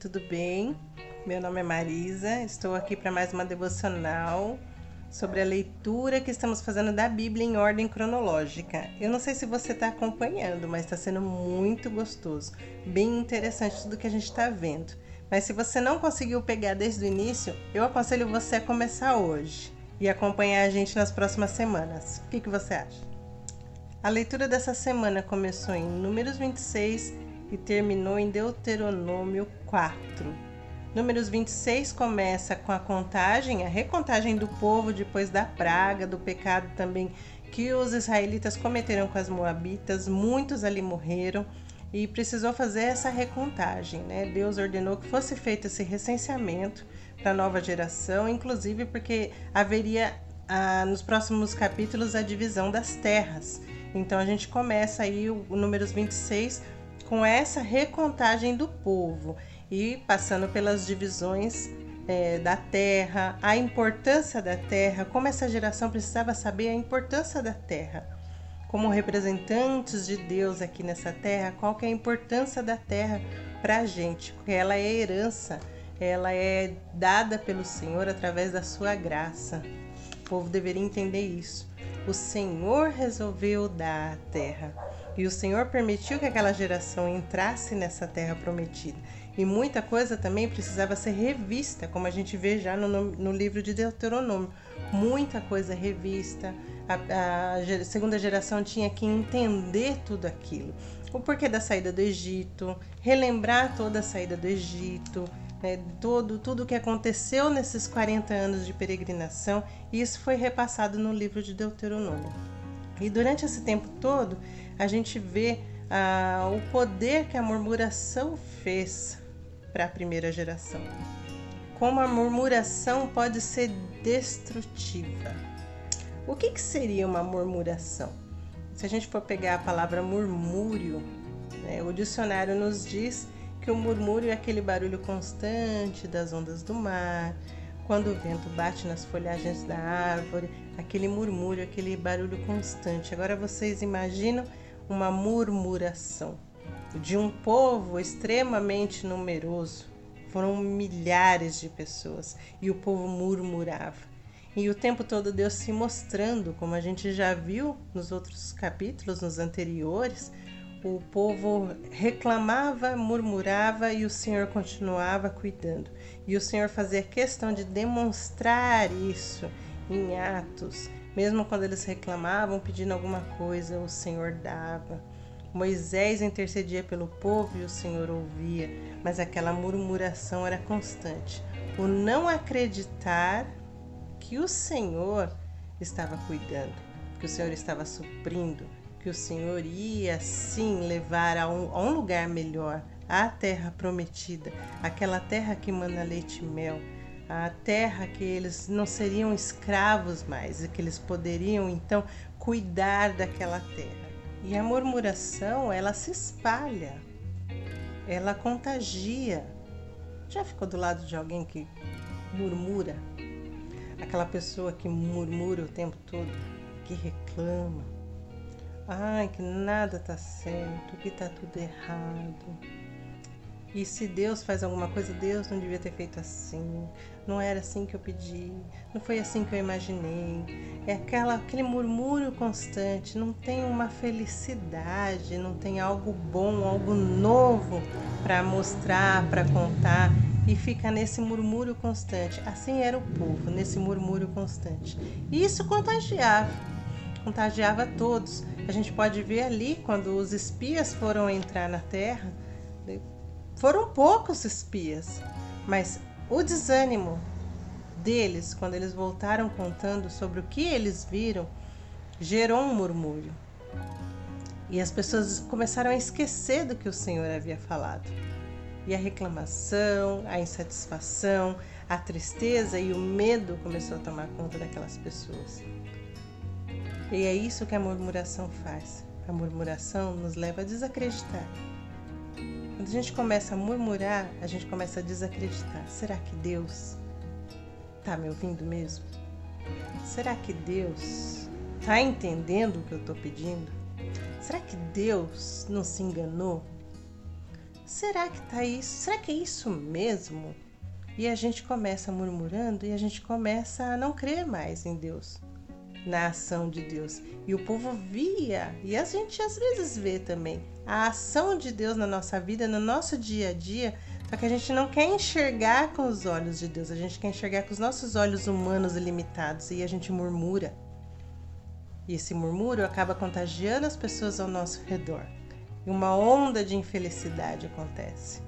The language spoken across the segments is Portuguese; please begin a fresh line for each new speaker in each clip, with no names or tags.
tudo bem? Meu nome é Marisa, estou aqui para mais uma devocional sobre a leitura que estamos fazendo da Bíblia em ordem cronológica. Eu não sei se você está acompanhando, mas está sendo muito gostoso, bem interessante tudo que a gente está vendo. Mas se você não conseguiu pegar desde o início, eu aconselho você a começar hoje e acompanhar a gente nas próximas semanas. O que, que você acha? A leitura dessa semana começou em Números 26 e terminou em Deuteronômio 4. Números 26 começa com a contagem, a recontagem do povo depois da praga, do pecado também que os israelitas cometeram com as moabitas. Muitos ali morreram e precisou fazer essa recontagem. Né? Deus ordenou que fosse feito esse recenseamento para a nova geração, inclusive porque haveria ah, nos próximos capítulos a divisão das terras. Então a gente começa aí o, o números 26 com essa recontagem do povo e passando pelas divisões é, da terra, a importância da terra, como essa geração precisava saber a importância da terra. Como representantes de Deus aqui nessa terra, qual que é a importância da terra para a gente? Porque ela é herança, ela é dada pelo Senhor através da sua graça. O povo deveria entender isso. O Senhor resolveu dar a terra. E o Senhor permitiu que aquela geração entrasse nessa terra prometida. E muita coisa também precisava ser revista, como a gente vê já no, no livro de Deuteronômio. Muita coisa revista. A, a segunda geração tinha que entender tudo aquilo. O porquê da saída do Egito, relembrar toda a saída do Egito, né, todo, tudo o que aconteceu nesses 40 anos de peregrinação, isso foi repassado no livro de Deuteronômio. E durante esse tempo todo, a gente vê ah, o poder que a murmuração fez para a primeira geração. Como a murmuração pode ser destrutiva. O que, que seria uma murmuração? Se a gente for pegar a palavra murmúrio, né, o dicionário nos diz que o murmúrio é aquele barulho constante das ondas do mar, quando o vento bate nas folhagens da árvore, aquele murmúrio, aquele barulho constante. Agora vocês imaginam uma murmuração de um povo extremamente numeroso. Foram milhares de pessoas e o povo murmurava. E o tempo todo Deus se mostrando, como a gente já viu nos outros capítulos, nos anteriores, o povo reclamava, murmurava e o Senhor continuava cuidando. E o Senhor fazia questão de demonstrar isso em atos. Mesmo quando eles reclamavam, pedindo alguma coisa, o Senhor dava. Moisés intercedia pelo povo e o Senhor ouvia, mas aquela murmuração era constante. O não acreditar que o Senhor estava cuidando, que o Senhor estava suprindo, que o Senhor ia sim levar a um, a um lugar melhor, a terra prometida, aquela terra que manda leite e mel, a terra que eles não seriam escravos mais e que eles poderiam então cuidar daquela terra. E a murmuração, ela se espalha, ela contagia. Já ficou do lado de alguém que murmura? Aquela pessoa que murmura o tempo todo, que reclama, ai, que nada tá certo, que tá tudo errado. E se Deus faz alguma coisa, Deus não devia ter feito assim. Não era assim que eu pedi, não foi assim que eu imaginei. É aquela, aquele murmúrio constante, não tem uma felicidade, não tem algo bom, algo novo para mostrar, para contar e fica nesse murmúrio constante. Assim era o povo, nesse murmúrio constante. E isso contagiava, contagiava todos. A gente pode ver ali quando os espias foram entrar na terra, foram poucos espias, mas o desânimo deles quando eles voltaram contando sobre o que eles viram gerou um murmúrio. E as pessoas começaram a esquecer do que o Senhor havia falado. E a reclamação, a insatisfação, a tristeza e o medo começou a tomar conta daquelas pessoas. E é isso que a murmuração faz. A murmuração nos leva a desacreditar. Quando a gente começa a murmurar, a gente começa a desacreditar. Será que Deus está me ouvindo mesmo? Será que Deus está entendendo o que eu estou pedindo? Será que Deus não se enganou? será que tá isso? Será que é isso mesmo? E a gente começa murmurando e a gente começa a não crer mais em Deus, na ação de Deus. E o povo via, e a gente às vezes vê também, a ação de Deus na nossa vida, no nosso dia a dia, só que a gente não quer enxergar com os olhos de Deus, a gente quer enxergar com os nossos olhos humanos limitados e a gente murmura. E esse murmúrio acaba contagiando as pessoas ao nosso redor. E uma onda de infelicidade acontece.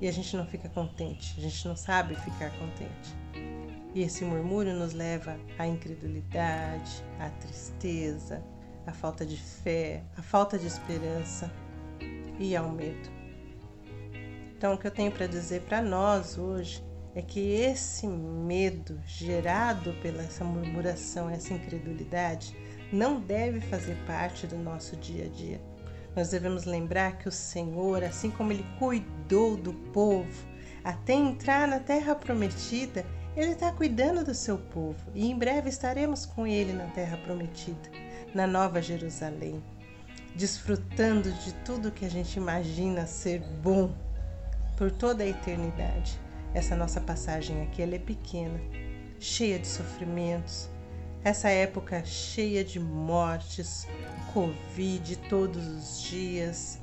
E a gente não fica contente, a gente não sabe ficar contente. E esse murmúrio nos leva à incredulidade, à tristeza, à falta de fé, à falta de esperança e ao medo. Então, o que eu tenho para dizer para nós hoje é que esse medo gerado pela essa murmuração, essa incredulidade, não deve fazer parte do nosso dia a dia. Nós devemos lembrar que o Senhor, assim como Ele cuidou do povo até entrar na terra prometida, Ele está cuidando do seu povo e em breve estaremos com Ele na terra prometida, na Nova Jerusalém, desfrutando de tudo que a gente imagina ser bom por toda a eternidade. Essa nossa passagem aqui é pequena, cheia de sofrimentos. Essa época cheia de mortes, Covid todos os dias.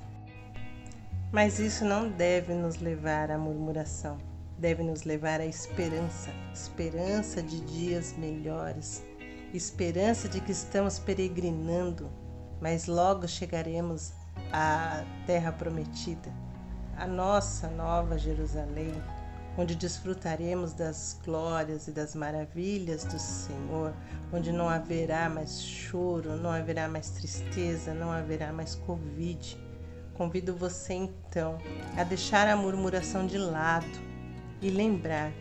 Mas isso não deve nos levar à murmuração, deve nos levar à esperança esperança de dias melhores, esperança de que estamos peregrinando, mas logo chegaremos à terra prometida, a nossa nova Jerusalém onde desfrutaremos das glórias e das maravilhas do Senhor, onde não haverá mais choro, não haverá mais tristeza, não haverá mais Covid. Convido você então a deixar a murmuração de lado e lembrar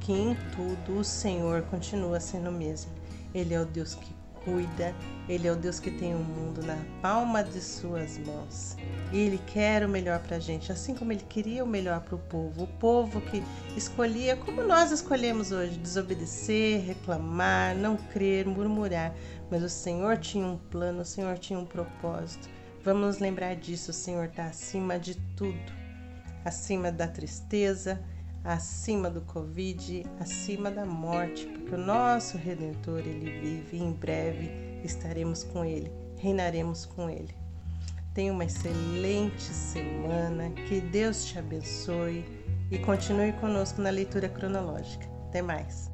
que em tudo o Senhor continua sendo o mesmo. Ele é o Deus que cuida, Ele é o Deus que tem o mundo na palma de suas mãos. E Ele quer o melhor para a gente, assim como Ele queria o melhor para o povo. O povo que escolhia, como nós escolhemos hoje, desobedecer, reclamar, não crer, murmurar. Mas o Senhor tinha um plano, o Senhor tinha um propósito. Vamos nos lembrar disso, o Senhor está acima de tudo acima da tristeza, acima do Covid, acima da morte, porque o nosso Redentor, ele vive e em breve estaremos com ele, reinaremos com ele. Tenha uma excelente semana, que Deus te abençoe e continue conosco na leitura cronológica. Até mais!